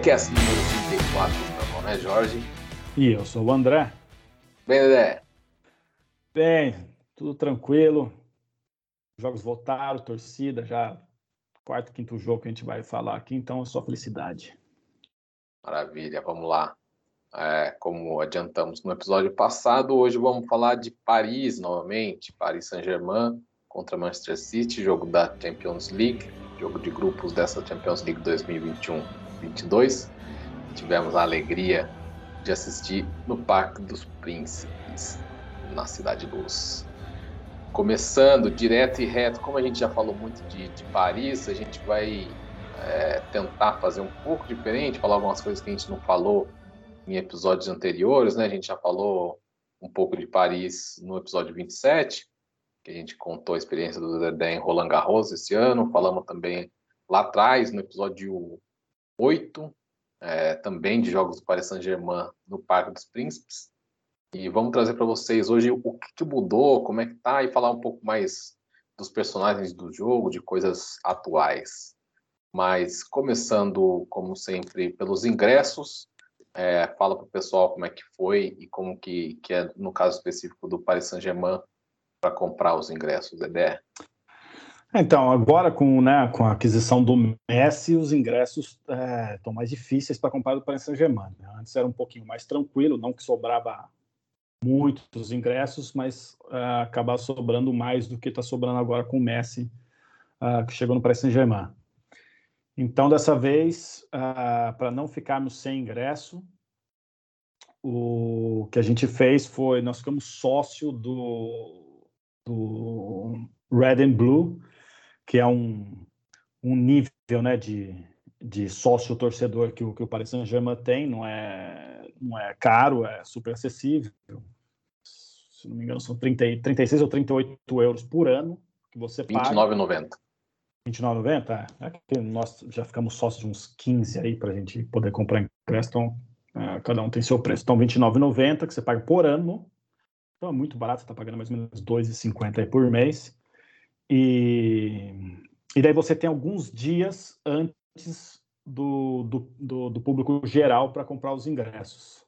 DDCast número 34, meu nome é Jorge. E eu sou o André. Bem, Dedé? Bem, tudo tranquilo. Jogos voltaram, torcida, já quarto, quinto jogo que a gente vai falar aqui, então é só felicidade. Maravilha, vamos lá. É, como adiantamos no episódio passado, hoje vamos falar de Paris novamente, Paris Saint-Germain contra Manchester City, jogo da Champions League, jogo de grupos dessa Champions League 2021-22. Tivemos a alegria de assistir no Parque dos Príncipes, na Cidade Luz. Começando direto e reto, como a gente já falou muito de, de Paris, a gente vai é, tentar fazer um pouco diferente, falar algumas coisas que a gente não falou em episódios anteriores, né? A gente já falou um pouco de Paris no episódio 27, que a gente contou a experiência do Dedé em Roland Garros esse ano, falamos também lá atrás, no episódio 8, é, também de jogos do Paris Saint-Germain no Parque dos Príncipes. E vamos trazer para vocês hoje o que, mudou, como é que tá, e falar um pouco mais dos personagens do jogo, de coisas atuais. Mas começando, como sempre, pelos ingressos, é, fala para o pessoal como é que foi e como que, que é, no caso específico do Paris Saint-Germain, para comprar os ingressos, Dedé? Então, agora com, né, com a aquisição do Messi, os ingressos estão é, mais difíceis para comprar do Paris Saint-Germain. Né? Antes era um pouquinho mais tranquilo, não que sobrava muitos ingressos, mas uh, sobrando mais do que está sobrando agora com o Messi, uh, que chegou no Paris Saint-Germain. Então, dessa vez, uh, para não ficarmos sem ingresso, o que a gente fez foi, nós ficamos sócio do, do Red and Blue, que é um, um nível né, de, de sócio torcedor que o, que o Paris Saint-Germain tem, não é, não é caro, é super acessível. Se não me engano, são 30, 36 ou 38 euros por ano que você paga. 29,90. 29,90? É, é nós já ficamos sócios de uns 15 aí para a gente poder comprar ingresso, então é, cada um tem seu preço. Então, 29,90 que você paga por ano. Então é muito barato, você está pagando mais ou menos 2,50 por mês. E, e daí você tem alguns dias antes do, do, do, do público geral para comprar os ingressos.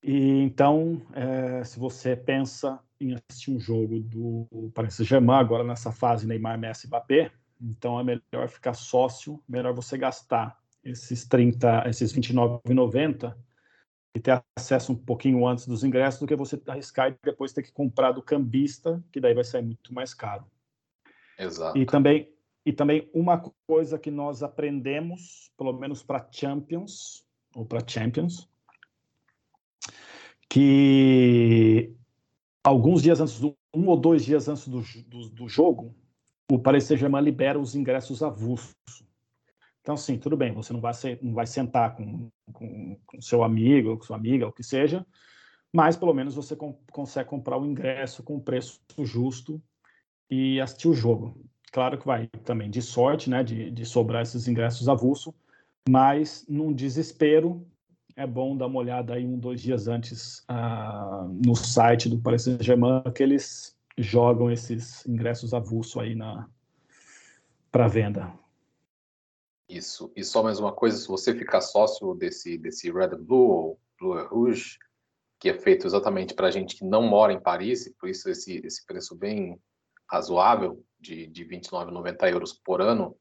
E então, é, se você pensa em assistir um jogo do Paris Saint-Germain, agora nessa fase Neymar, Messi, Mbappé, então é melhor ficar sócio, melhor você gastar esses 30, esses 29,90 e ter acesso um pouquinho antes dos ingressos do que você arriscar e depois ter que comprar do cambista, que daí vai sair muito mais caro. Exato. E também, e também uma coisa que nós aprendemos, pelo menos para Champions, ou para Champions, que alguns dias antes, do, um ou dois dias antes do, do, do jogo, o Paris Saint-Germain libera os ingressos avulsos. Então, sim, tudo bem, você não vai, ser, não vai sentar com, com, com seu amigo, com sua amiga, o que seja, mas pelo menos você com, consegue comprar o ingresso com preço justo e assistir o jogo. Claro que vai também de sorte, né, de, de sobrar esses ingressos avulso, mas num desespero é bom dar uma olhada aí um, dois dias antes uh, no site do Paris Saint-Germain que eles jogam esses ingressos avulso aí para venda. Isso. E só mais uma coisa, se você ficar sócio desse, desse Red Blue ou Blue Rouge, que é feito exatamente para gente que não mora em Paris, por isso esse, esse preço bem razoável, de, de 29,90 euros por ano,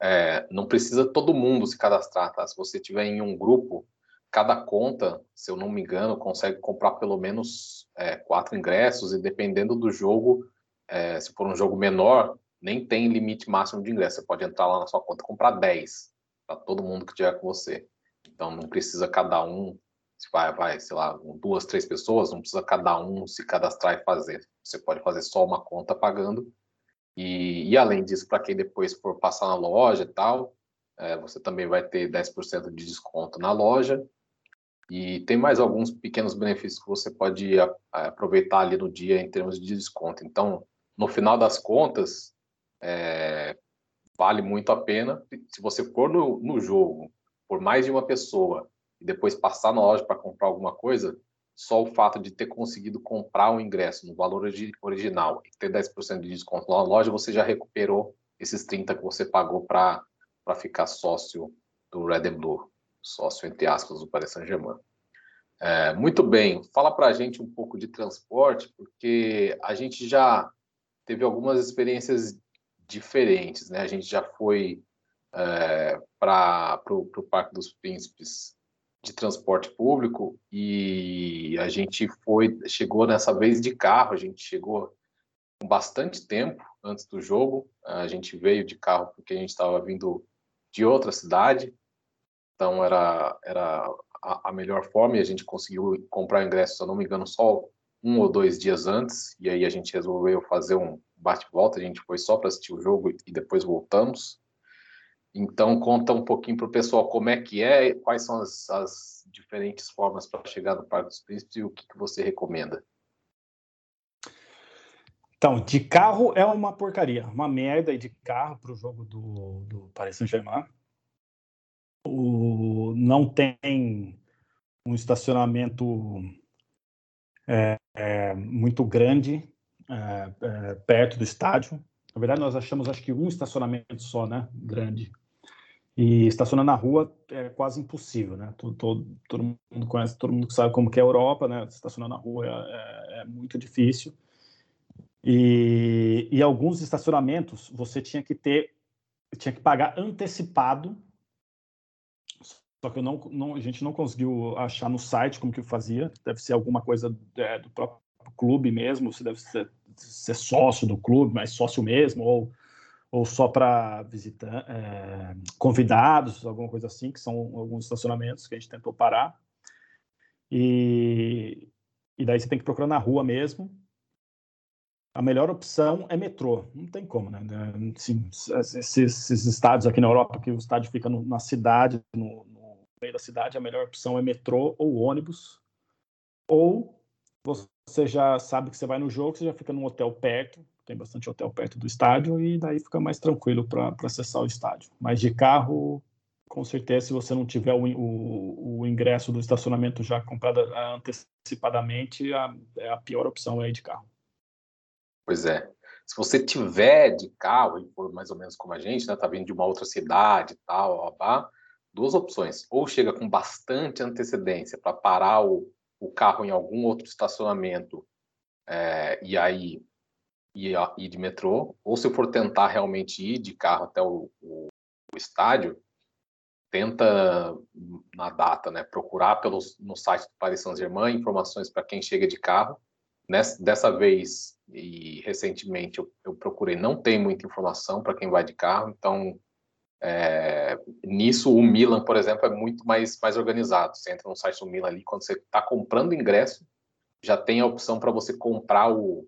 é, não precisa todo mundo se cadastrar, tá? Se você tiver em um grupo, cada conta, se eu não me engano, consegue comprar pelo menos é, quatro ingressos, e dependendo do jogo, é, se for um jogo menor, nem tem limite máximo de ingresso. Você pode entrar lá na sua conta e comprar 10 para todo mundo que tiver com você. Então não precisa cada um, se vai, vai, sei lá, duas, três pessoas, não precisa cada um se cadastrar e fazer. Você pode fazer só uma conta pagando. E, e além disso, para quem depois for passar na loja e tal, é, você também vai ter 10% de desconto na loja. E tem mais alguns pequenos benefícios que você pode aproveitar ali no dia em termos de desconto. Então, no final das contas, é, vale muito a pena. Se você for no, no jogo por mais de uma pessoa e depois passar na loja para comprar alguma coisa, só o fato de ter conseguido comprar o ingresso no valor original e ter 10% de desconto na loja, você já recuperou esses 30 que você pagou para ficar sócio do Red and Blue, sócio entre aspas do Paris Saint-Germain. É, muito bem, fala para a gente um pouco de transporte, porque a gente já teve algumas experiências diferentes, né? A gente já foi é, para o Parque dos Príncipes de transporte público e a gente foi chegou nessa vez de carro, a gente chegou com bastante tempo antes do jogo, a gente veio de carro porque a gente estava vindo de outra cidade, então era era a, a melhor forma e a gente conseguiu comprar ingresso, se eu não me engano, só um ou dois dias antes, e aí a gente resolveu fazer um bate-volta, a gente foi só para assistir o jogo e depois voltamos. Então, conta um pouquinho para o pessoal como é que é, quais são as, as diferentes formas para chegar no Parque dos Príncipes e o que, que você recomenda. Então, de carro é uma porcaria, uma merda de carro para o jogo do, do Paris Saint-Germain. não tem um estacionamento é, é, muito grande é, é, perto do estádio. Na verdade, nós achamos acho que um estacionamento só, né? Grande. E estacionar na rua é quase impossível, né? Todo, todo, todo mundo conhece, todo mundo sabe como que é a Europa, né? Estacionar na rua é, é, é muito difícil. E, e, alguns estacionamentos você tinha que ter, tinha que pagar antecipado. Só que não, não, a gente não conseguiu achar no site como que fazia. Deve ser alguma coisa é, do próprio clube mesmo. Você deve ser, ser sócio do clube, mas sócio mesmo, ou ou só para visitar é, convidados, alguma coisa assim, que são alguns estacionamentos que a gente tentou parar. E, e daí você tem que procurar na rua mesmo. A melhor opção é metrô, não tem como, né? Sim, esses, esses estádios aqui na Europa, que o estádio fica no, na cidade, no, no meio da cidade, a melhor opção é metrô ou ônibus. Ou você já sabe que você vai no jogo, você já fica num hotel perto, tem bastante hotel perto do estádio e daí fica mais tranquilo para acessar o estádio. Mas de carro, com certeza, se você não tiver o, o, o ingresso do estacionamento já comprado antecipadamente, a, é a pior opção é de carro. Pois é. Se você tiver de carro e for mais ou menos como a gente, né, tá vindo de uma outra cidade tal, ó, duas opções. Ou chega com bastante antecedência para parar o, o carro em algum outro estacionamento é, e aí ir, de metrô, ou se for tentar realmente ir de carro até o, o, o estádio, tenta na data, né, procurar pelos, no site do Paris Saint-Germain informações para quem chega de carro. Nessa, dessa vez e recentemente eu, eu procurei, não tem muita informação para quem vai de carro, então é, nisso o Milan, por exemplo, é muito mais, mais organizado. Você entra no site do Milan ali, quando você está comprando ingresso, já tem a opção para você comprar o,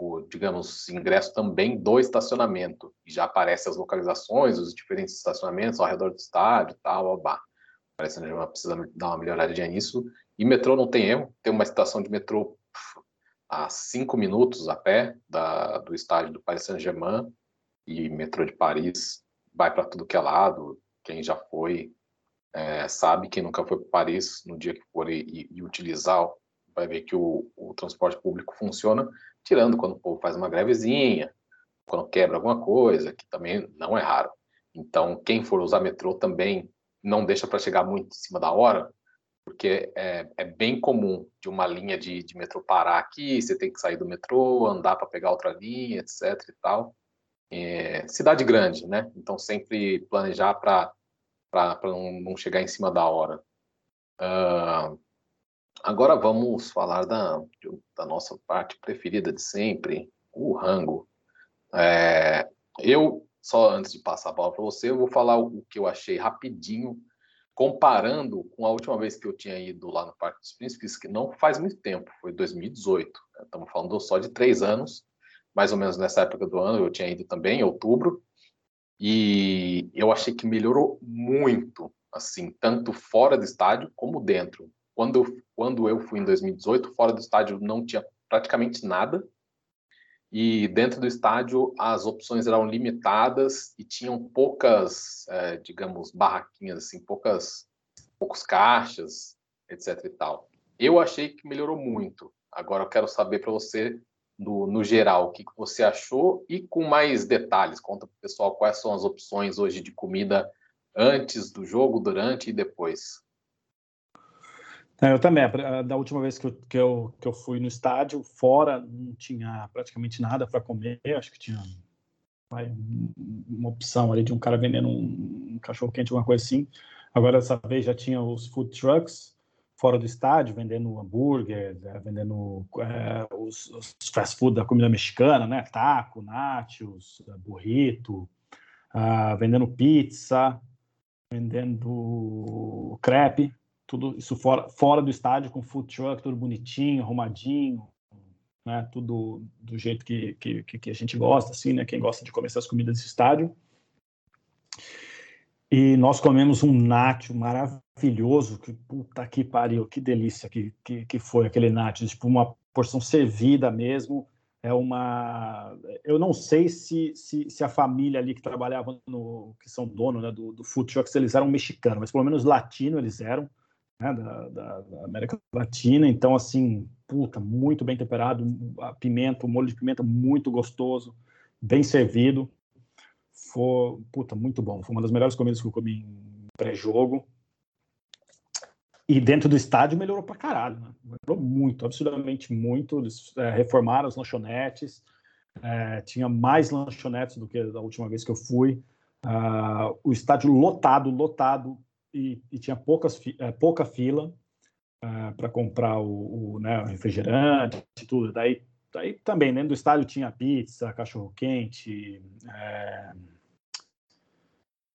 o, digamos, ingresso também do estacionamento. E já aparecem as localizações, os diferentes estacionamentos ao redor do estádio, tal, babá. Parece que a precisa dar uma melhoradinha nisso. E metrô não tem erro, tem uma estação de metrô a cinco minutos a pé da, do estádio do Paris Saint-Germain e metrô de Paris vai para tudo que é lado. Quem já foi é, sabe, quem nunca foi para Paris, no dia que for e, e utilizar, vai ver que o, o transporte público funciona tirando quando o povo faz uma grevezinha, quando quebra alguma coisa, que também não é raro. Então, quem for usar metrô também não deixa para chegar muito em cima da hora, porque é, é bem comum de uma linha de, de, metrô parar aqui, você tem que sair do metrô, andar para pegar outra linha, etc e tal. É, cidade grande, né? Então, sempre planejar para não, não chegar em cima da hora. Uh, Agora vamos falar da, da nossa parte preferida de sempre, o rango. É, eu, só antes de passar a bola para você, eu vou falar o que eu achei rapidinho, comparando com a última vez que eu tinha ido lá no Parque dos Príncipes, que não faz muito tempo, foi 2018. Né? Estamos falando só de três anos, mais ou menos nessa época do ano, eu tinha ido também, em outubro, e eu achei que melhorou muito, assim, tanto fora do estádio como dentro. Quando eu, quando eu fui em 2018, fora do estádio não tinha praticamente nada. E dentro do estádio as opções eram limitadas e tinham poucas, é, digamos, barraquinhas, assim, poucas, poucos caixas, etc. e tal. Eu achei que melhorou muito. Agora eu quero saber para você, no, no geral, o que, que você achou e com mais detalhes. Conta para o pessoal quais são as opções hoje de comida antes do jogo, durante e depois? É, eu também. Da última vez que eu, que, eu, que eu fui no estádio, fora, não tinha praticamente nada para comer. Acho que tinha uma opção ali de um cara vendendo um, um cachorro-quente, alguma coisa assim. Agora, dessa vez, já tinha os food trucks fora do estádio, vendendo hambúrguer, é, vendendo é, os, os, fast food da comida mexicana, né? Taco, nachos, burrito, uh, vendendo pizza, vendendo crepe, tudo isso fora, fora do estádio, com food truck, tudo bonitinho, arrumadinho, né? Tudo do jeito que, que, que a gente gosta, assim, né? Quem gosta de comer essas comidas desse estádio. E nós comemos um nacho maravilhoso, que puta que pariu, que delícia que, que, que foi aquele nacho, tipo uma porção servida mesmo, é uma... Eu não sei se, se, se a família ali que trabalhava no... que são dono né, do, do food eles eram mexicanos, mas pelo menos latino eles eram, né, da, da, da, América Latina, então assim, puta, muito bem temperado, a pimenta, o molho de pimenta muito gostoso, bem servido, foi, puta, muito bom. Foi uma das melhores comidas que eu comi em pré-jogo. E dentro do estádio melhorou pra caralho, né? Melhorou muito, absurdamente muito. Eles é, reformaram as lanchonetes. É, tinha mais lanchonetes do que da última vez que eu fui. Uh, o estádio lotado, lotado, e, e tinha poucas, é, pouca fila uh, é, para comprar o, o, né, o refrigerante e tudo. Daí, daí também, dentro do estádio tinha pizza, cachorro-quente, é,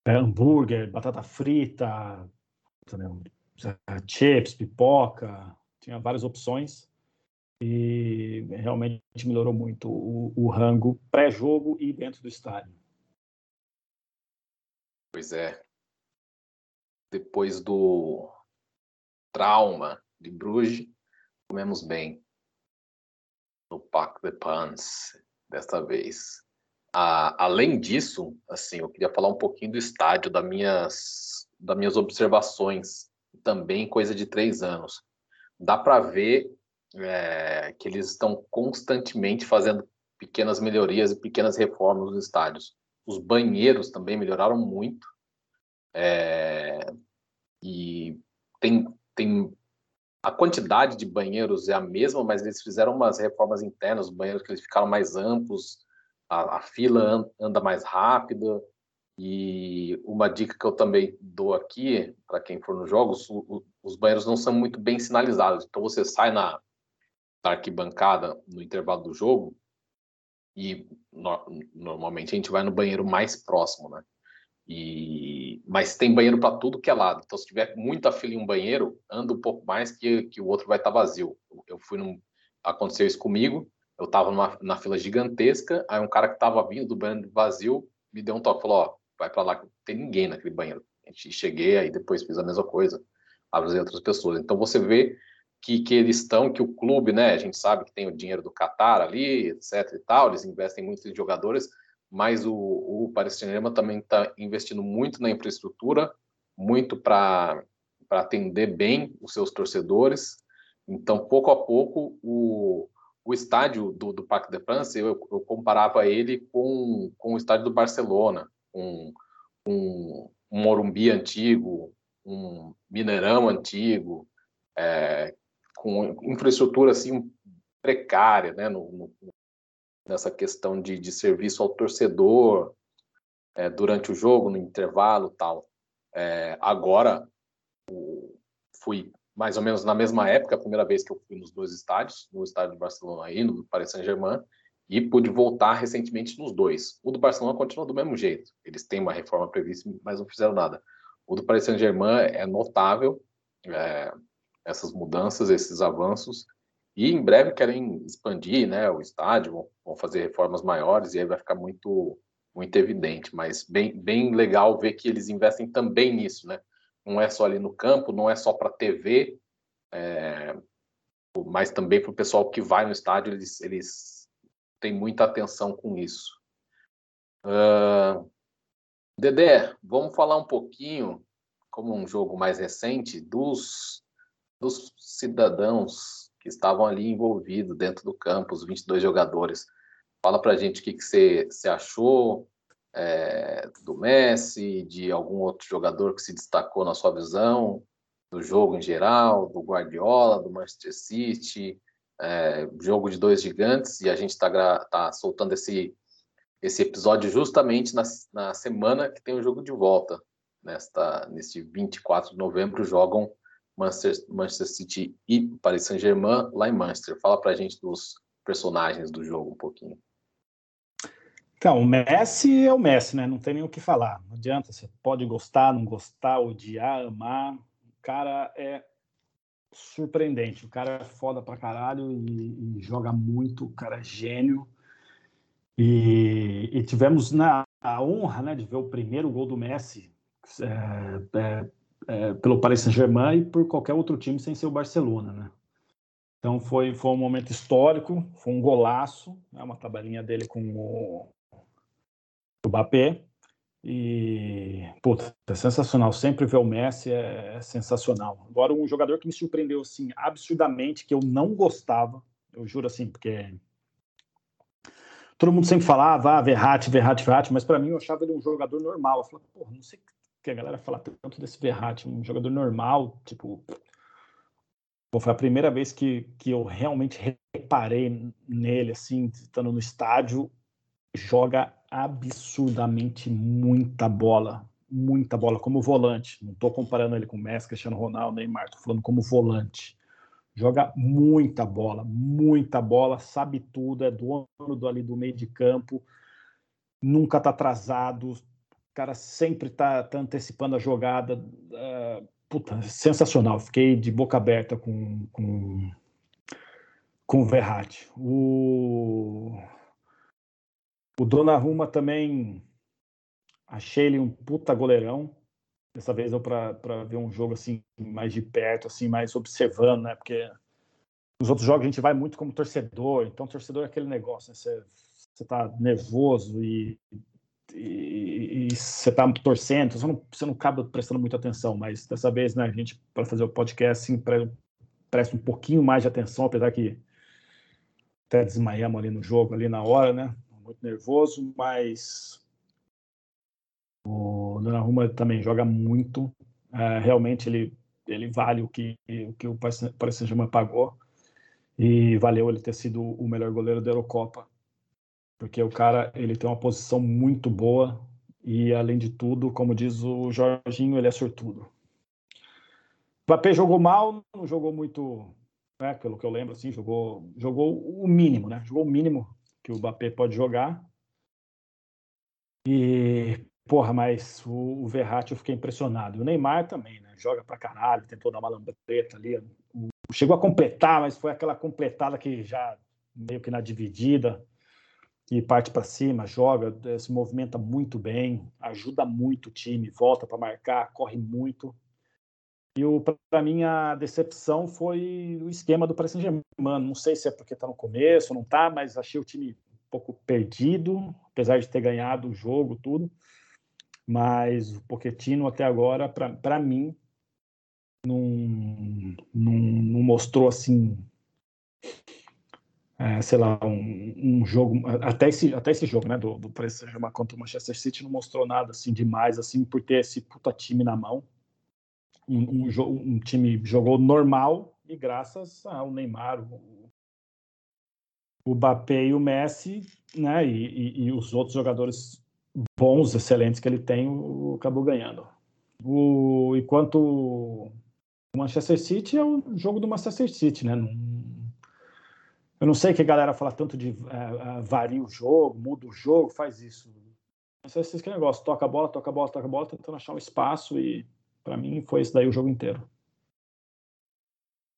é, hambúrguer, batata frita, chips, pipoca, tinha várias opções e realmente melhorou muito o, o rango pré-jogo e dentro do estádio. Pois é. Depois do trauma de Bruges, comemos bem no Parc de Pans desta vez além disso, assim, eu queria falar um pouquinho do estádio, das minhas, das minhas observações, também coisa de três anos. Dá para ver é, que eles estão constantemente fazendo pequenas melhorias e pequenas reformas nos estádios. Os banheiros também melhoraram muito. É, e tem, tem a quantidade de banheiros é a mesma, mas eles fizeram umas reformas internas, os banheiros que eles ficaram mais amplos, a, a fila anda mais rápida. E uma dica que eu também dou aqui, para quem for nos jogos, o, os banheiros não são muito bem sinalizados. Então você sai na, na arquibancada no intervalo do jogo e no, normalmente a gente vai no banheiro mais próximo, né? E, mas tem banheiro para tudo que é lado. Então, se tiver muita fila em um banheiro, anda um pouco mais que, que o outro vai estar tá vazio. Eu fui num. Aconteceu isso comigo eu estava na fila gigantesca, aí um cara que estava vindo do banheiro vazio me deu um toque, falou, ó, vai para lá que não tem ninguém naquele banheiro. A gente cheguei, aí depois fiz a mesma coisa, avisei outras pessoas. Então você vê que, que eles estão, que o clube, né, a gente sabe que tem o dinheiro do Qatar ali, etc e tal, eles investem muito em jogadores, mas o, o Paris Saint-Germain também está investindo muito na infraestrutura, muito para atender bem os seus torcedores. Então, pouco a pouco, o, o estádio do, do Parque de France, eu, eu, comparava ele com, com o estádio do Barcelona, com um Morumbi antigo, um Mineirão antigo, é, com infraestrutura assim precária, né, no, no, nessa questão de, de serviço ao torcedor é, durante o jogo, no intervalo, tal. É, agora o, fui mais ou menos na mesma época, a primeira vez que eu fui nos dois estádios, no estádio do Barcelona e no Paris Saint-Germain, e pude voltar recentemente nos dois. O do Barcelona continua do mesmo jeito. Eles têm uma reforma prevista, mas não fizeram nada. O do Paris Saint-Germain é notável, é, essas mudanças, esses avanços, e em breve querem expandir né, o estádio, vão, fazer reformas maiores, e aí vai ficar muito, muito evidente. Mas bem, bem legal ver que eles investem também nisso, né? não é só ali no campo, não é só para TV, é, mas também para o pessoal que vai no estádio, eles, eles têm muita atenção com isso. Uh, Dedé, vamos falar um pouquinho, como um jogo mais recente, dos, dos cidadãos que estavam ali envolvidos dentro do campo, os 22 jogadores. Fala para a gente o que, que você achou, é, do Messi, de algum outro jogador que se destacou na sua visão, do jogo em geral, do Guardiola, do Manchester City, é, jogo de dois gigantes, e a gente está tá soltando esse, esse episódio justamente na, na semana que tem o jogo de volta. Nesta, neste 24 de novembro, jogam Manchester, Manchester City e Paris Saint-Germain lá em Manchester. Fala para a gente dos personagens do jogo um pouquinho. Então, o Messi é o Messi, né? Não tem nem o que falar. Não adianta, você pode gostar, não gostar, odiar, amar. O cara é surpreendente. O cara é foda pra caralho e, e joga muito. O cara é gênio. E, e tivemos na, a honra né, de ver o primeiro gol do Messi é, é, é, pelo Paris Saint-Germain e por qualquer outro time sem ser o Barcelona, né? Então foi, foi um momento histórico, foi um golaço, né, uma tabelinha dele com o, o Mbappé. E, puta, é sensacional. Sempre ver o Messi é, é, sensacional. Agora, um jogador que me surpreendeu, assim, absurdamente, que eu não gostava, eu juro assim, porque todo mundo sempre falava, ah, Verratti, Verratti, Verratti, mas para mim eu achava ele um jogador normal. Eu falei, porra, não sei que a galera fala tanto desse Verratti, um jogador normal, tipo. Pô, foi a primeira vez que, que eu realmente reparei nele, assim, estando no estádio, joga absurdamente muita bola, muita bola como volante. Não estou comparando ele com Messi, Cristiano Ronaldo, Neymar, estou falando como volante. Joga muita bola, muita bola, sabe tudo, é dono do, ali do meio de campo, nunca está atrasado, o cara sempre está tá antecipando a jogada. Uh, puta, sensacional. Fiquei de boca aberta com, com, com o Verratti. O o Donnarumma também achei ele um puta goleirão. Dessa vez eu para ver um jogo assim mais de perto, assim mais observando, né? Porque nos outros jogos a gente vai muito como torcedor. Então torcedor é aquele negócio, né? Você, você tá nervoso e, e, você tá torcendo, você não, você não acaba prestando muita atenção. Mas dessa vez, né? A gente para fazer o podcast assim presta um pouquinho mais de atenção, apesar que até desmaiamos ali no jogo, ali na hora, né? Muito nervoso, mas o Donnarumma também joga muito. É, realmente ele, ele vale o que, o que o Paris Saint-Germain pagou e valeu ele ter sido o melhor goleiro da Eurocopa, porque o cara ele tem uma posição muito boa e além de tudo, como diz o Jorginho, ele é sortudo. O Mbappé jogou mal, não jogou muito, né, pelo que eu lembro, assim, jogou, jogou o mínimo, né? Jogou o mínimo que o Mbappé pode jogar. E, porra, mas o, o Verratti eu fiquei impressionado. O Neymar também, né? Joga pra caralho, tentou dar uma lambreta ali. Chegou a completar, mas foi aquela completada que já meio que na dividida e parte para cima, joga, se movimenta muito bem, ajuda muito o time, volta para marcar, corre muito. E para mim a decepção foi o esquema do Paris Saint-Germain. Não sei se é porque está no começo, não está, mas achei o time um pouco perdido, apesar de ter ganhado o jogo, tudo. Mas o Pochettino até agora, para mim, não, não, não, mostrou assim, é, sei lá, um, um, jogo até esse, até esse jogo, né, do, do Paris Saint-Germain contra o Manchester City não mostrou nada assim demais assim por ter esse puta time na mão um, um, um, time jogou normal e graças ao Neymar, o, o Mbappé e o Messi, né, e, e, e, os outros jogadores bons, excelentes que ele tem, o, acabou ganhando. O, enquanto o Manchester City é o jogo do Manchester City, né? Não, eu não sei que a galera fala tanto de é, varia o jogo, muda o jogo, faz isso. Manchester City que negócio, toca a bola, toca a bola, toca a bola, tentando achar um espaço e para mim, foi esse daí o jogo inteiro.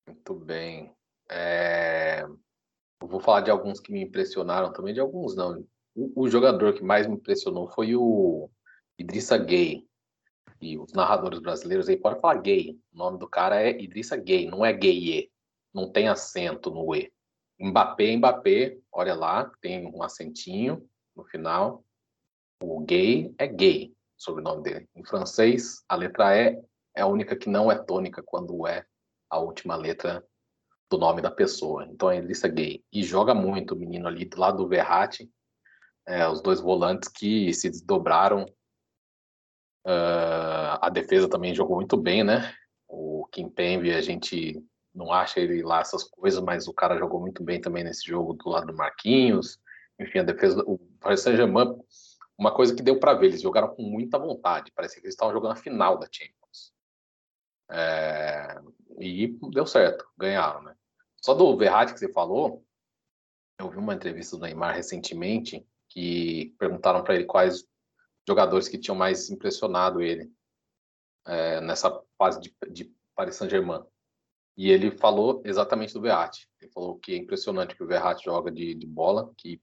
Muito bem. É... vou falar de alguns que me impressionaram também, de alguns não. O, o jogador que mais me impressionou foi o Idrissa Gay. E os narradores brasileiros aí podem falar gay. O nome do cara é Idrissa Gay, não é gay. Não tem acento no E. Mbappé, Mbappé, olha lá, tem um acentinho no final. O gay é gay sobrenome dele. Em francês, a letra E é a única que não é tônica quando é a última letra do nome da pessoa. Então é lista gay. E joga muito o menino ali do lado do Verratti. é, os dois volantes que se desdobraram. Uh, a defesa também jogou muito bem, né? O Kimpembe, a gente não acha ele lá essas coisas, mas o cara jogou muito bem também nesse jogo do lado do Marquinhos. Enfim, a defesa, o Paris Saint-Germain, uma coisa que deu para ver, eles jogaram com muita vontade, parecia que eles estavam jogando a final da Champions. É, e deu certo, ganharam, né? Só do Verratti que você falou, eu vi uma entrevista do Neymar recentemente que perguntaram para ele quais jogadores que tinham mais impressionado ele é, nessa fase de, de Paris Saint-Germain. E ele falou exatamente do Verratti. Ele falou que é impressionante que o Verratti joga de, de bola, que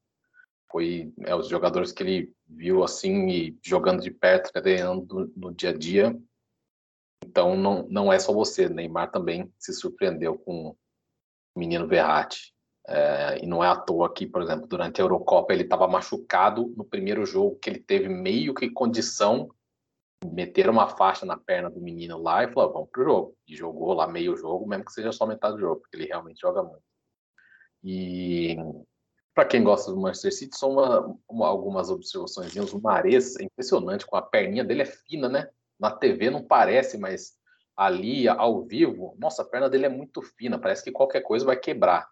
foi é, os jogadores que ele viu assim e jogando de perto, treinando no dia a dia. Então não, não é só você, Neymar também se surpreendeu com o menino Verratti. É, e não é à toa que, por exemplo, durante a Eurocopa ele estava machucado no primeiro jogo, que ele teve meio que condição meter uma faixa na perna do menino lá e falou: vamos pro jogo. E jogou lá meio jogo, mesmo que seja só metade do jogo, porque ele realmente joga muito. E para quem gosta do Manchester City, são uma, uma, algumas observações. O Mares é impressionante, com a perninha dele é fina, né? Na TV não parece, mas ali, ao vivo, nossa, a perna dele é muito fina, parece que qualquer coisa vai quebrar.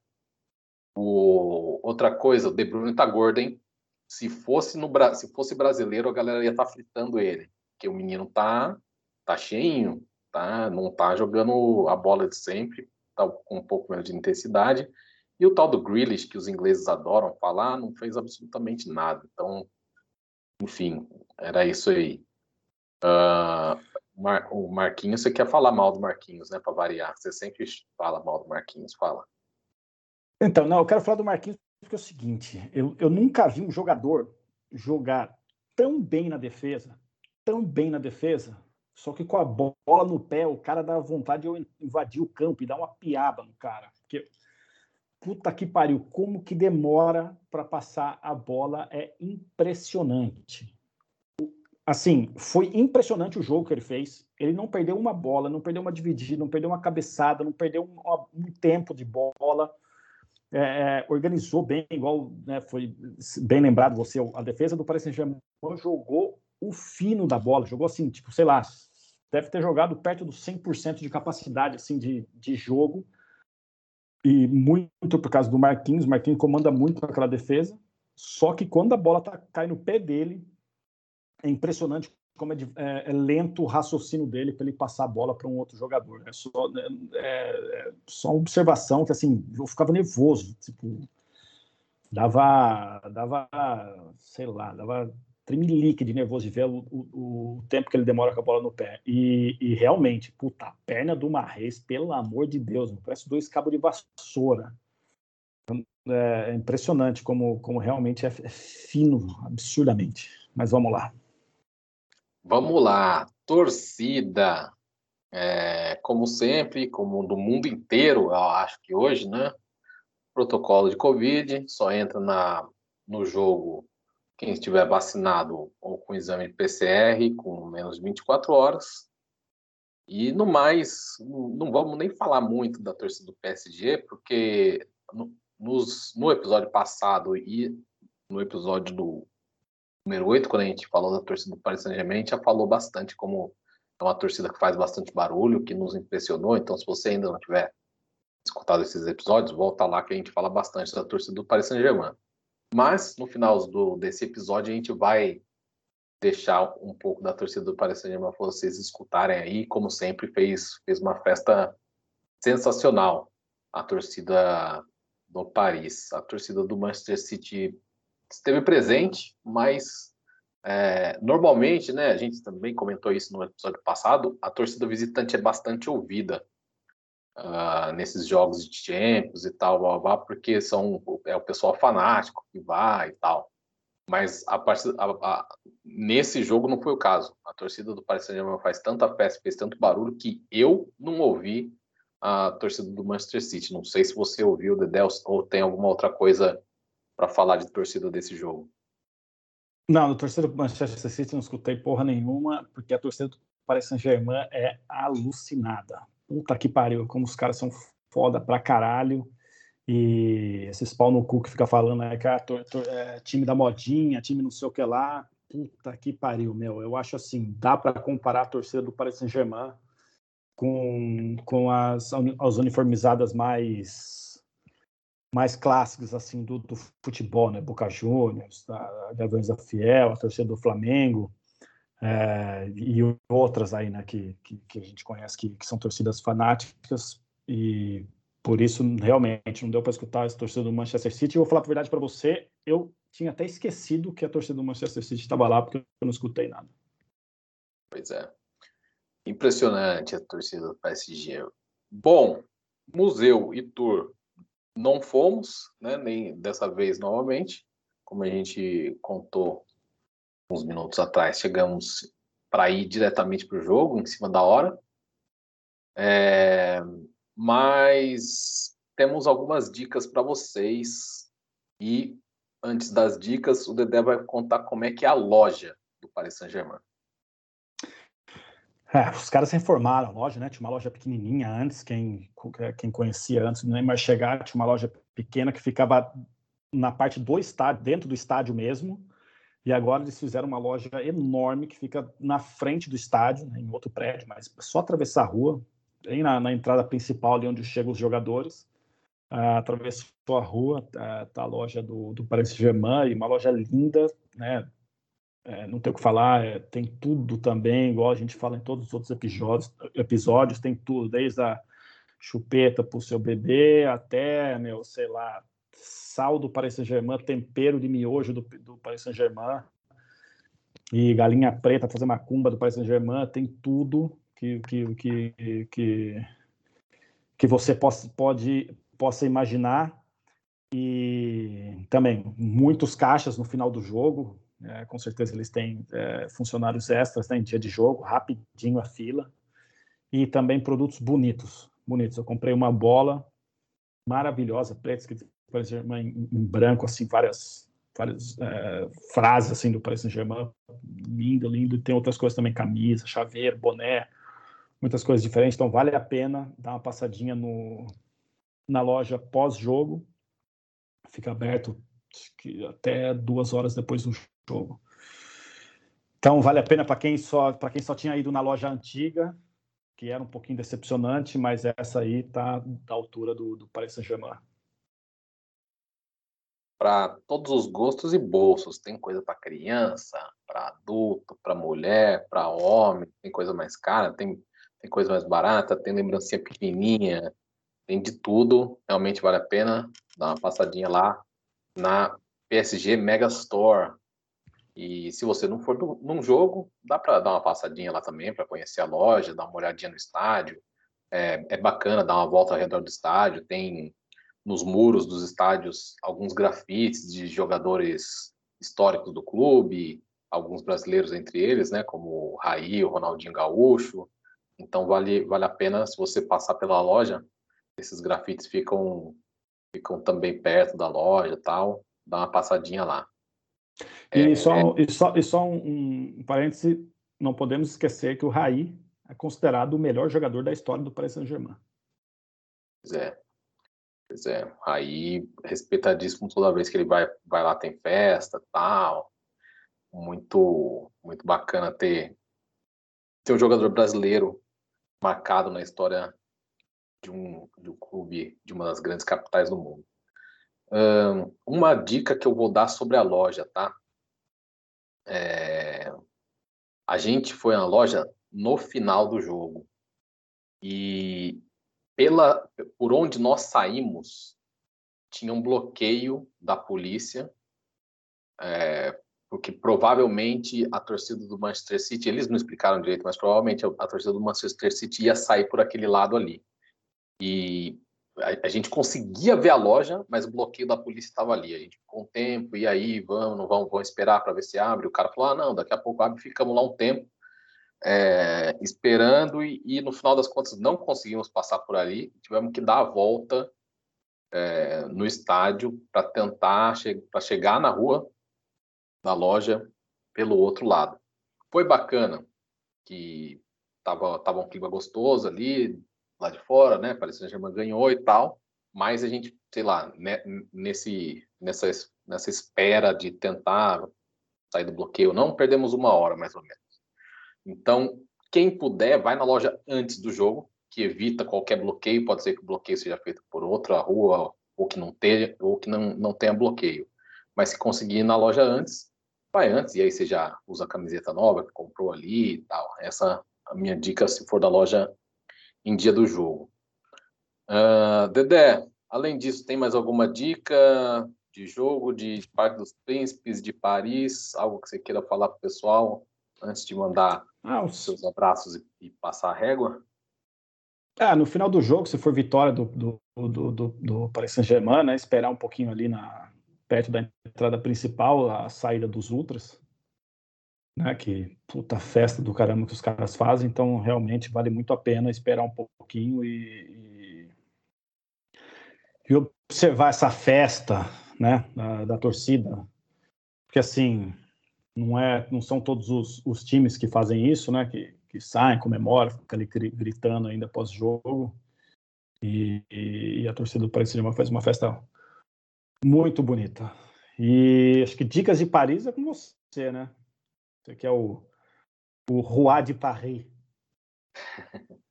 O, outra coisa, o De Bruyne tá gordo, hein? Se fosse, no, se fosse brasileiro, a galera ia estar tá fritando ele. Porque o menino tá, tá cheinho, tá? não tá jogando a bola de sempre, tá com um pouco menos de intensidade. E o tal do Grealish, que os ingleses adoram falar, não fez absolutamente nada. Então, enfim, era isso aí. Uh, Mar o Marquinhos, você quer falar mal do Marquinhos, né? Para variar. Você sempre fala mal do Marquinhos, fala. Então, não, eu quero falar do Marquinhos porque é o seguinte: eu, eu nunca vi um jogador jogar tão bem na defesa, tão bem na defesa, só que com a bola no pé, o cara dá vontade de eu invadir o campo e dar uma piaba no cara. Porque, puta que pariu, como que demora para passar a bola é impressionante. Assim, foi impressionante o jogo que ele fez. Ele não perdeu uma bola, não perdeu uma dividida, não perdeu uma cabeçada, não perdeu um, um tempo de bola é, é, organizou bem, igual né, foi bem lembrado você, a defesa do Paris Saint-Germain jogou o fino da bola, jogou assim, tipo, sei lá, deve ter jogado perto dos 100% de capacidade assim de, de jogo, e muito por causa do Marquinhos, Marquinhos comanda muito aquela defesa, só que quando a bola tá, cai no pé dele, é impressionante como é, é, é, lento o raciocínio dele para ele passar a bola para um outro jogador. É só, é, é, só uma observação que assim eu ficava nervoso, tipo dava, dava, sei lá, dava tremelique de nervoso de ver o, o, o, tempo que ele demora com a bola no pé. E, e realmente, puta, a perna do Marreis, pelo amor de Deus, parece dois cabos de vassoura. É, é impressionante como, como realmente é, é fino, absurdamente. Mas vamos lá. Vamos lá, torcida. É, como sempre, como do mundo inteiro, eu acho que hoje, né? Protocolo de Covid, só entra na, no jogo quem estiver vacinado ou com exame de PCR com menos de 24 horas. E no mais, não vamos nem falar muito da torcida do PSG, porque no, nos, no episódio passado e no episódio do número 8, quando a gente falou da torcida do Paris Saint-Germain, a gente já falou bastante como é uma torcida que faz bastante barulho, que nos impressionou. Então, se você ainda não tiver escutado esses episódios, volta lá que a gente fala bastante da torcida do Paris Saint-Germain. Mas, no final do, desse episódio, a gente vai deixar um pouco da torcida do Paris Saint-Germain para vocês escutarem aí. Como sempre, fez, fez uma festa sensacional a torcida do Paris. A torcida do Manchester City esteve presente, mas é, normalmente, né, a gente também comentou isso no episódio passado, a torcida visitante é bastante ouvida uh, nesses jogos de Champions e tal, blá, blá, porque são, é o pessoal fanático que vai e tal. Mas a a, a, nesse jogo não foi o caso. A torcida do Paris Saint-Germain faz tanta festa, fez tanto barulho que eu não ouvi a torcida do Manchester City. Não sei se você ouviu, Dedé, ou tem alguma outra coisa para falar de torcida desse jogo? Não, do torcida do Manchester City não escutei porra nenhuma, porque a torcida do Paris Saint-Germain é alucinada. Puta que pariu, como os caras são foda pra caralho. E esses pau no cu que fica falando né, que é, é time da modinha, time não sei o que lá. Puta que pariu, meu. Eu acho assim, dá para comparar a torcida do Paris Saint-Germain com, com as, as uniformizadas mais mais clássicos assim do, do futebol, né? Boca Juniors, a Gaviões da Fiel, a torcida do Flamengo é, e outras aí, né? Que, que, que a gente conhece que, que, são torcidas fanáticas e por isso realmente não deu para escutar essa torcida do Manchester City. Eu vou falar a verdade para você, eu tinha até esquecido que a torcida do Manchester City estava lá porque eu não escutei nada. Pois é. Impressionante a torcida do PSG. Bom, museu e tour não fomos, né, nem dessa vez novamente, como a gente contou uns minutos atrás, chegamos para ir diretamente para o jogo, em cima da hora. É, mas temos algumas dicas para vocês e antes das dicas, o Dedé vai contar como é que é a loja do Paris Saint-Germain. É, os caras se informaram, a loja, né? Tinha uma loja pequenininha antes, quem, quem conhecia antes, nem mais chegar, tinha uma loja pequena que ficava na parte do estádio, dentro do estádio mesmo, e agora eles fizeram uma loja enorme que fica na frente do estádio, né, em outro prédio, mas só atravessar a rua, bem na, na entrada principal, ali onde chegam os jogadores, uh, atravessou a rua, uh, tá a loja do, do Paris Saint-Germain, uma loja linda, né, é, não tem o que falar, é, tem tudo também, igual a gente fala em todos os outros episódios, episódios tem tudo, desde a chupeta para o seu bebê até, meu, sei lá, sal do Paris Saint-Germain, tempero de miojo do, do Paris Saint-Germain e galinha preta fazer macumba do Paris Saint-Germain, tem tudo que, que, que, que, que você possa, pode, possa imaginar e também muitos caixas no final do jogo, é, com certeza eles têm é, funcionários extras né, em dia de jogo, rapidinho a fila. E também produtos bonitos, bonitos. Eu comprei uma bola maravilhosa, preta, escrita Paris Saint-Germain em, em, branco, assim, várias, várias é, frases assim do Paris Saint-Germain. Lindo, lindo. E tem outras coisas também, camisa, chaveiro, boné, muitas coisas diferentes. Então vale a pena dar uma passadinha no, na loja pós-jogo. Fica aberto até duas horas depois do jogo. Então vale a pena para quem só para quem só tinha ido na loja antiga, que era um pouquinho decepcionante, mas essa aí tá da altura do, do Paris Saint-Germain. Para todos os gostos e bolsos, tem coisa para criança, para adulto, para mulher, para homem, tem coisa mais cara, tem tem coisa mais barata, tem lembrancinha pequenininha, tem de tudo. Realmente vale a pena dar uma passadinha lá na PSG Mega Store, e se você não for do, num jogo, dá para dar uma passadinha lá também para conhecer a loja, dar uma olhadinha no estádio. É, é, bacana dar uma volta ao redor do estádio. Tem nos muros dos estádios alguns grafites de jogadores históricos do clube, alguns brasileiros entre eles, né, como o Raí, o Ronaldinho Gaúcho. Então vale vale a pena se você passar pela loja, esses grafites ficam ficam também perto da loja, tal, dá uma passadinha lá. E, é, só, é... e só, e só um, um parêntese, não podemos esquecer que o Raí é considerado o melhor jogador da história do Paris Saint-Germain. Pois é. Pois é. Raí, respeitadíssimo toda vez que ele vai, vai lá, tem festa tal. Muito, muito bacana ter, ter um jogador brasileiro marcado na história de um, de um clube de uma das grandes capitais do mundo uma dica que eu vou dar sobre a loja, tá? É, a gente foi na loja no final do jogo e pela por onde nós saímos tinha um bloqueio da polícia é, porque provavelmente a torcida do Manchester City eles não explicaram direito mas provavelmente a, torcida do Manchester City ia sair por aquele lado ali e a, a, gente conseguia ver a loja, mas o bloqueio da polícia estava ali. A gente ficou tempo, e aí, vamos, não vamos, vamos esperar para ver se abre. O cara falou: ah, não, daqui a pouco abre, ficamos lá um tempo é, esperando, e, e, no final das contas não conseguimos passar por ali. Tivemos que dar a volta é, no estádio para tentar che para chegar na rua da loja pelo outro lado. Foi bacana que tava, tava um clima gostoso ali, lá de fora, né? Paris Saint-Germain ganhou e tal. mas a gente, sei lá, né, nesse, nessa, nessa espera de tentar sair do bloqueio, não perdemos uma hora mais ou menos. Então, quem puder, vai na loja antes do jogo, que evita qualquer bloqueio. Pode ser que o bloqueio seja feito por outra rua ou que não tenha, ou que não, não tenha bloqueio. Mas se conseguir ir na loja antes, vai antes, e aí você já usa a camiseta nova que comprou ali e tal. Essa é a minha dica se for da loja em dia do jogo. Uh, Dedé, além disso, tem mais alguma dica de jogo, de Parque dos Príncipes, de Paris, algo que você queira falar para o pessoal antes de mandar ah, os seus abraços e, e, passar a régua? Ah, no final do jogo, se for vitória do, do, do, do, do Paris Saint-Germain, né, esperar um pouquinho ali na, perto da entrada principal, a saída dos Ultras, né, que puta festa do caramba que os caras fazem, então realmente vale muito a pena esperar um pouquinho e, e, e observar essa festa, né, da, da, torcida, porque assim, não é, não são todos os, os times que fazem isso, né, que, que saem, comemoram, ficam ali gritando ainda pós-jogo, e, e, a torcida do Paris Saint-Germain faz uma festa muito bonita. E acho que dicas de Paris é com você, né? Você que é o, o Roi de Paris.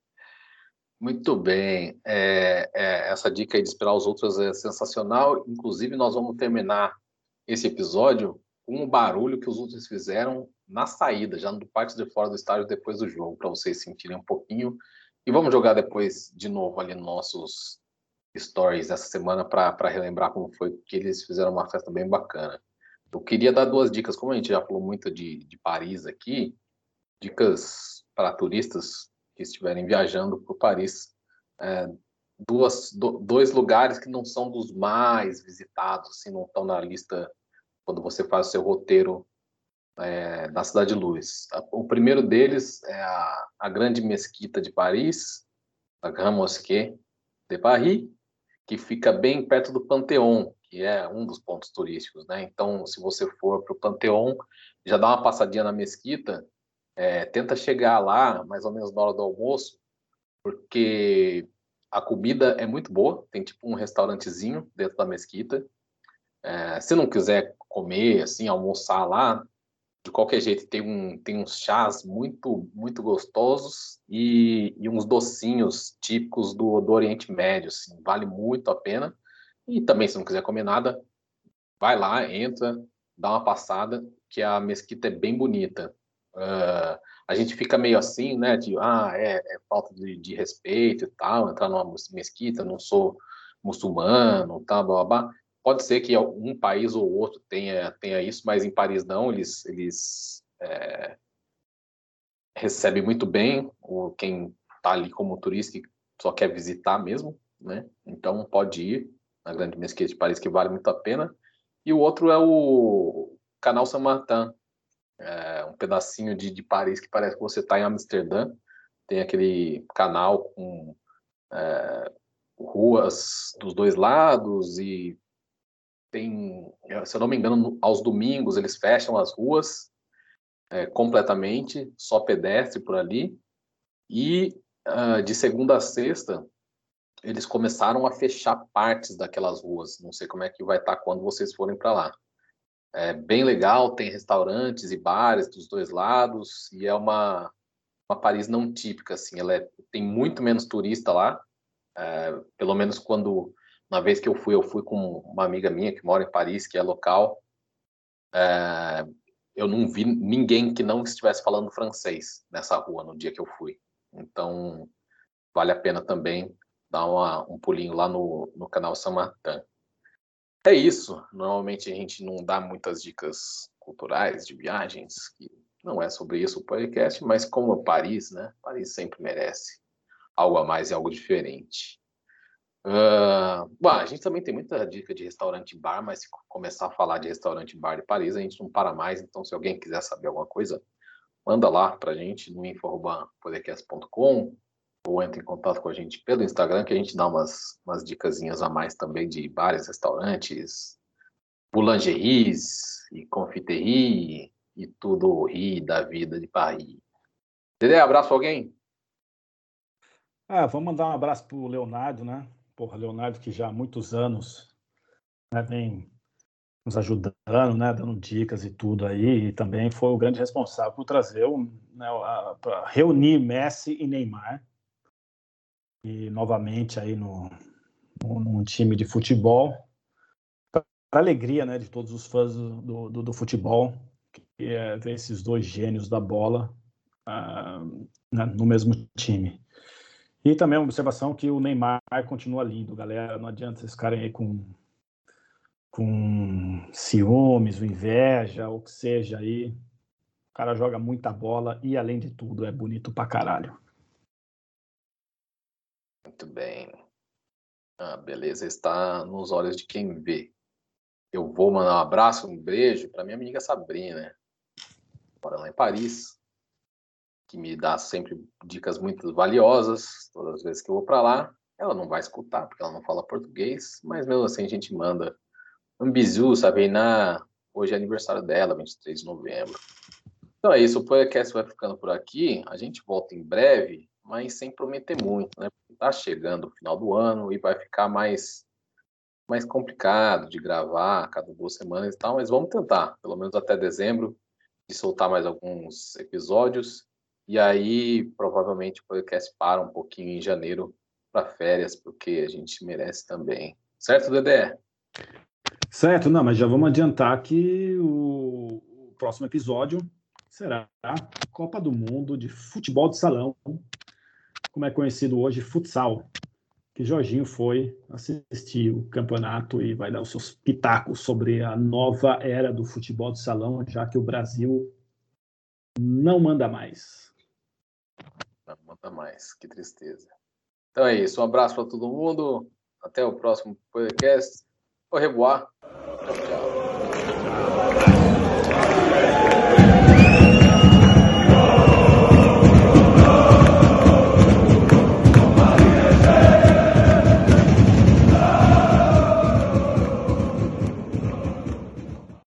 Muito bem. É, é, essa dica de esperar os outros é sensacional. Inclusive, nós vamos terminar esse episódio com o barulho que os outros fizeram na saída, já no parte de fora do estádio depois do jogo, para vocês sentirem um pouquinho. E vamos jogar depois de novo ali nossos stories essa semana para relembrar como foi que eles fizeram uma festa bem bacana. Eu queria dar duas dicas, como a gente já falou muito de, de Paris aqui, dicas para turistas que estiverem viajando por Paris. É, duas, do, dois lugares que não são dos mais visitados, assim, não estão na lista quando você faz seu roteiro é, Cidade de Luz. O primeiro deles é a, a Grande Mesquita de Paris, a Grande Mosquée de Paris, que fica bem perto do Panteão, que é um dos pontos turísticos, né? Então, se você for para o Panteão, já dá uma passadinha na mesquita, é, tenta chegar lá mais ou menos na hora do almoço, porque a comida é muito boa, tem tipo um restaurantezinho dentro da mesquita. É, se não quiser comer, assim, almoçar lá, de qualquer jeito tem, um, tem uns chás muito muito gostosos e, e uns docinhos típicos do, do Oriente Médio, assim, vale muito a pena. E também, se não quiser comer nada, vai lá, entra, dá uma passada, que a mesquita é bem bonita. Uh, a gente fica meio assim, né, de, ah, é, é falta de, de, respeito e tal, entrar numa mesquita, não sou muçulmano, tal, blá, blá, blá. Pode ser que um país ou outro tenha, tenha isso, mas em Paris não, eles, eles é, recebem muito bem o, quem está ali como turista e só quer visitar mesmo, né? Então pode ir na Grande Mesquita de Paris, que vale muito a pena. E o outro é o Canal Saint-Martin, é um pedacinho de, de Paris que parece que você está em Amsterdã. Tem aquele canal com é, ruas dos dois lados e tem, se eu não me engano, aos domingos eles fecham as ruas é, completamente, só pedestre por ali. E uh, de segunda a sexta, eles começaram a fechar partes daquelas ruas. Não sei como é que vai estar quando vocês forem para lá. É bem legal, tem restaurantes e bares dos dois lados, e é uma, uma Paris não típica, assim, ela é, tem muito menos turista lá, é, pelo menos quando uma vez que eu fui, eu fui com uma amiga minha que mora em Paris, que é local. É, eu não vi ninguém que não estivesse falando francês nessa rua no dia que eu fui. Então, vale a pena também dar uma, um pulinho lá no, no canal Samartan. É isso. Normalmente a gente não dá muitas dicas culturais de viagens, que não é sobre isso o podcast, mas como Paris, né? Paris sempre merece algo a mais e algo diferente. Uh, bom, a gente também tem muita dica de restaurante bar, mas se começar a falar de restaurante bar de Paris, a gente não para mais. Então, se alguém quiser saber alguma coisa, manda lá para a gente no info.podcast.com ou entre em contato com a gente pelo Instagram, que a gente dá umas, umas dicasinhas a mais também de bares, restaurantes, boulangeries e confiterie e tudo o ri da vida de Paris. Dede, abraço alguém? Ah, vamos mandar um abraço para o Leonardo, né? Porra, Leonardo, que já há muitos anos né, vem nos ajudando, né, dando dicas e tudo aí, e também foi o grande responsável por trazer, o, né, para reunir Messi e Neymar, e novamente aí no, no num time de futebol, para alegria, né, de todos os fãs do, do, do futebol, que é ver esses dois gênios da bola uh, no mesmo time. E também uma observação que o Neymar continua lindo, galera. Não adianta vocês ficarem aí com, com ciúmes, inveja, ou que seja aí. O cara joga muita bola e, além de tudo, é bonito pra caralho. Muito bem. Ah, beleza. Está nos olhos de quem vê. Eu vou mandar um abraço, um beijo para minha amiga Sabrina. Mora lá em Paris que me dá sempre dicas muito valiosas todas as vezes que eu vou para lá. Ela não vai escutar, porque ela não fala português, mas mesmo assim a gente manda um bizu, sabe? Na... Hoje é aniversário dela, 23 de novembro. Então é isso, o podcast vai ficando por aqui. A gente volta em breve, mas sem prometer muito, né? Tá chegando o final do ano e vai ficar mais mais complicado de gravar cada duas semanas e tal, mas vamos tentar, pelo menos até dezembro, de soltar mais alguns episódios. E aí, provavelmente, o podcast para um pouquinho em janeiro para férias, porque a gente merece também. Certo, Dedé? Certo, não, mas já vamos adiantar que o, o próximo episódio será a Copa do Mundo de Futebol de Salão, como é conhecido hoje, futsal, que Jorginho foi assistir o campeonato e vai dar os seus pitacos sobre a nova era do futebol de salão, já que o Brasil não manda mais. Manda mais, que tristeza. Então é isso, um abraço para todo mundo. Até o próximo podcast. Au revoir.